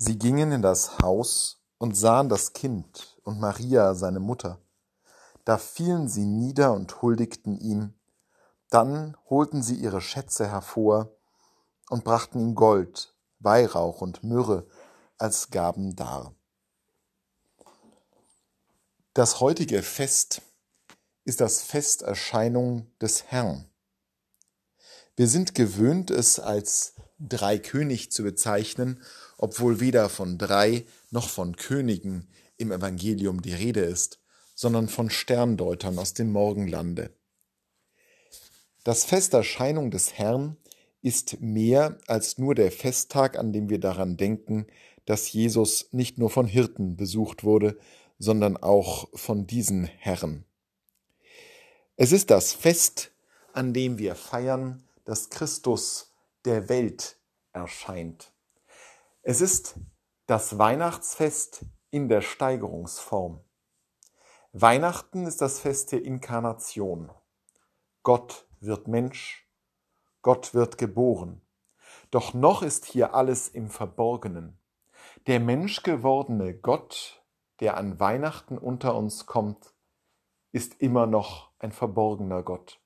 Sie gingen in das Haus und sahen das Kind und Maria seine Mutter. Da fielen sie nieder und huldigten ihm. Dann holten sie ihre Schätze hervor und brachten ihm Gold, Weihrauch und Myrrhe als Gaben dar. Das heutige Fest ist das Festerscheinung des Herrn. Wir sind gewöhnt, es als Dreikönig zu bezeichnen, obwohl weder von drei noch von Königen im Evangelium die Rede ist, sondern von Sterndeutern aus dem Morgenlande. Das Festerscheinung des Herrn ist mehr als nur der Festtag, an dem wir daran denken, dass Jesus nicht nur von Hirten besucht wurde, sondern auch von diesen Herren. Es ist das Fest, an dem wir feiern, dass Christus der Welt erscheint. Es ist das Weihnachtsfest in der Steigerungsform. Weihnachten ist das Fest der Inkarnation. Gott wird Mensch, Gott wird geboren. Doch noch ist hier alles im Verborgenen. Der menschgewordene Gott, der an Weihnachten unter uns kommt, ist immer noch ein verborgener Gott.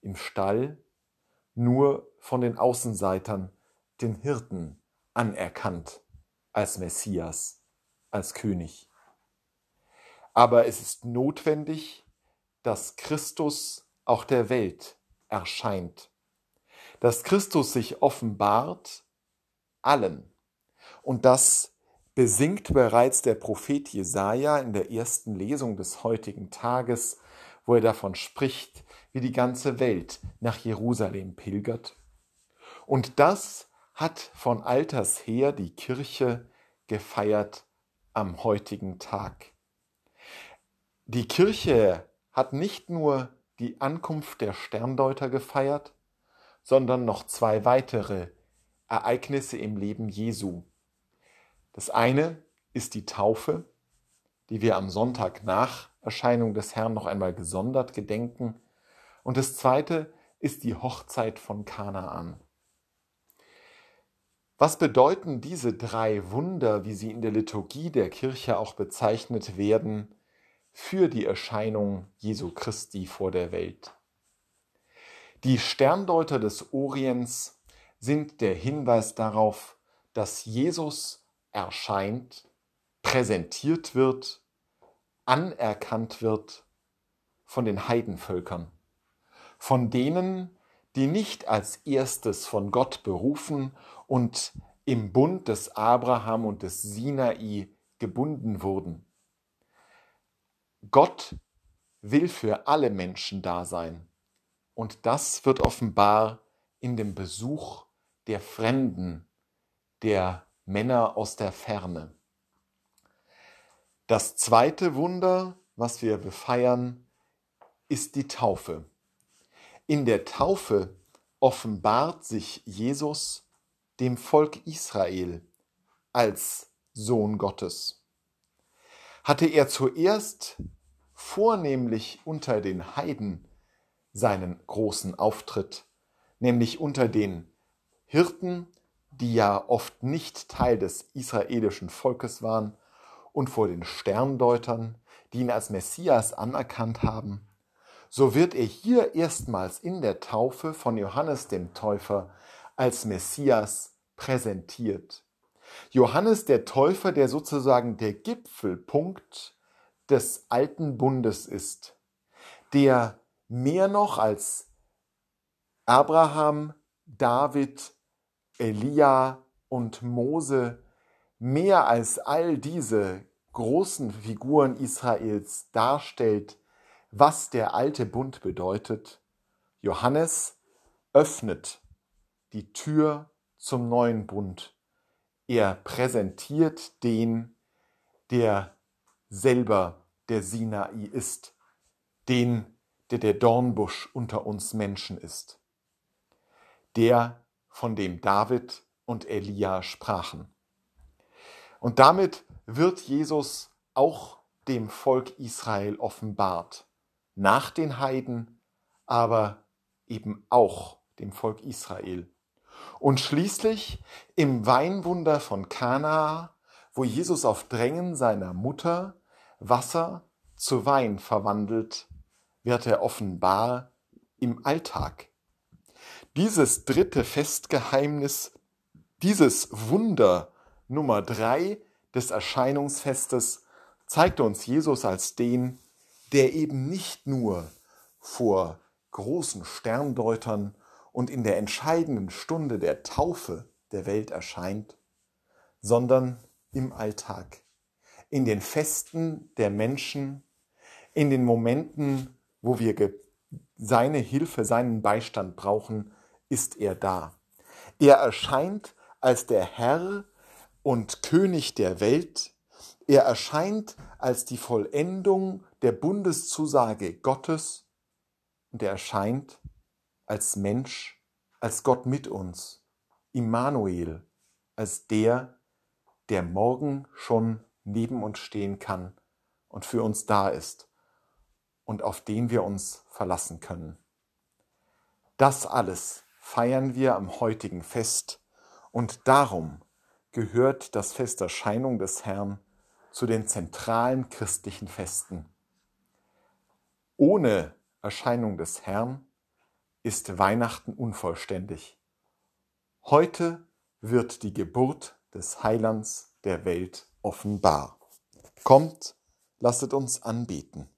Im Stall nur von den Außenseitern, den Hirten, anerkannt als Messias, als König. Aber es ist notwendig, dass Christus auch der Welt erscheint, dass Christus sich offenbart allen. Und das besingt bereits der Prophet Jesaja in der ersten Lesung des heutigen Tages, wo er davon spricht, wie die ganze Welt nach Jerusalem pilgert. Und das hat von alters her die Kirche gefeiert am heutigen Tag. Die Kirche hat nicht nur die Ankunft der Sterndeuter gefeiert, sondern noch zwei weitere Ereignisse im Leben Jesu. Das eine ist die Taufe, die wir am Sonntag nach Erscheinung des Herrn noch einmal gesondert gedenken, und das zweite ist die Hochzeit von Kanaan. Was bedeuten diese drei Wunder, wie sie in der Liturgie der Kirche auch bezeichnet werden, für die Erscheinung Jesu Christi vor der Welt? Die Sterndeuter des Orients sind der Hinweis darauf, dass Jesus erscheint, präsentiert wird, anerkannt wird von den Heidenvölkern von denen, die nicht als erstes von Gott berufen und im Bund des Abraham und des Sinai gebunden wurden. Gott will für alle Menschen da sein. Und das wird offenbar in dem Besuch der Fremden, der Männer aus der Ferne. Das zweite Wunder, was wir befeiern, ist die Taufe. In der Taufe offenbart sich Jesus dem Volk Israel als Sohn Gottes. Hatte er zuerst vornehmlich unter den Heiden seinen großen Auftritt, nämlich unter den Hirten, die ja oft nicht Teil des israelischen Volkes waren, und vor den Sterndeutern, die ihn als Messias anerkannt haben, so wird er hier erstmals in der Taufe von Johannes dem Täufer als Messias präsentiert. Johannes der Täufer, der sozusagen der Gipfelpunkt des alten Bundes ist, der mehr noch als Abraham, David, Elia und Mose, mehr als all diese großen Figuren Israels darstellt, was der alte Bund bedeutet. Johannes öffnet die Tür zum neuen Bund. Er präsentiert den, der selber der Sinai ist, den, der der Dornbusch unter uns Menschen ist, der, von dem David und Elia sprachen. Und damit wird Jesus auch dem Volk Israel offenbart nach den Heiden, aber eben auch dem Volk Israel. Und schließlich im Weinwunder von Kana, wo Jesus auf Drängen seiner Mutter Wasser zu Wein verwandelt, wird er offenbar im Alltag. Dieses dritte Festgeheimnis, dieses Wunder Nummer drei des Erscheinungsfestes zeigt uns Jesus als den, der eben nicht nur vor großen Sterndeutern und in der entscheidenden Stunde der Taufe der Welt erscheint, sondern im Alltag, in den Festen der Menschen, in den Momenten, wo wir seine Hilfe, seinen Beistand brauchen, ist er da. Er erscheint als der Herr und König der Welt. Er erscheint als die Vollendung der Bundeszusage Gottes und er erscheint als Mensch, als Gott mit uns, Immanuel, als der, der morgen schon neben uns stehen kann und für uns da ist und auf den wir uns verlassen können. Das alles feiern wir am heutigen Fest und darum gehört das Fest Erscheinung des Herrn zu den zentralen christlichen Festen. Ohne Erscheinung des Herrn ist Weihnachten unvollständig. Heute wird die Geburt des Heilands der Welt offenbar. Kommt, lasset uns anbeten.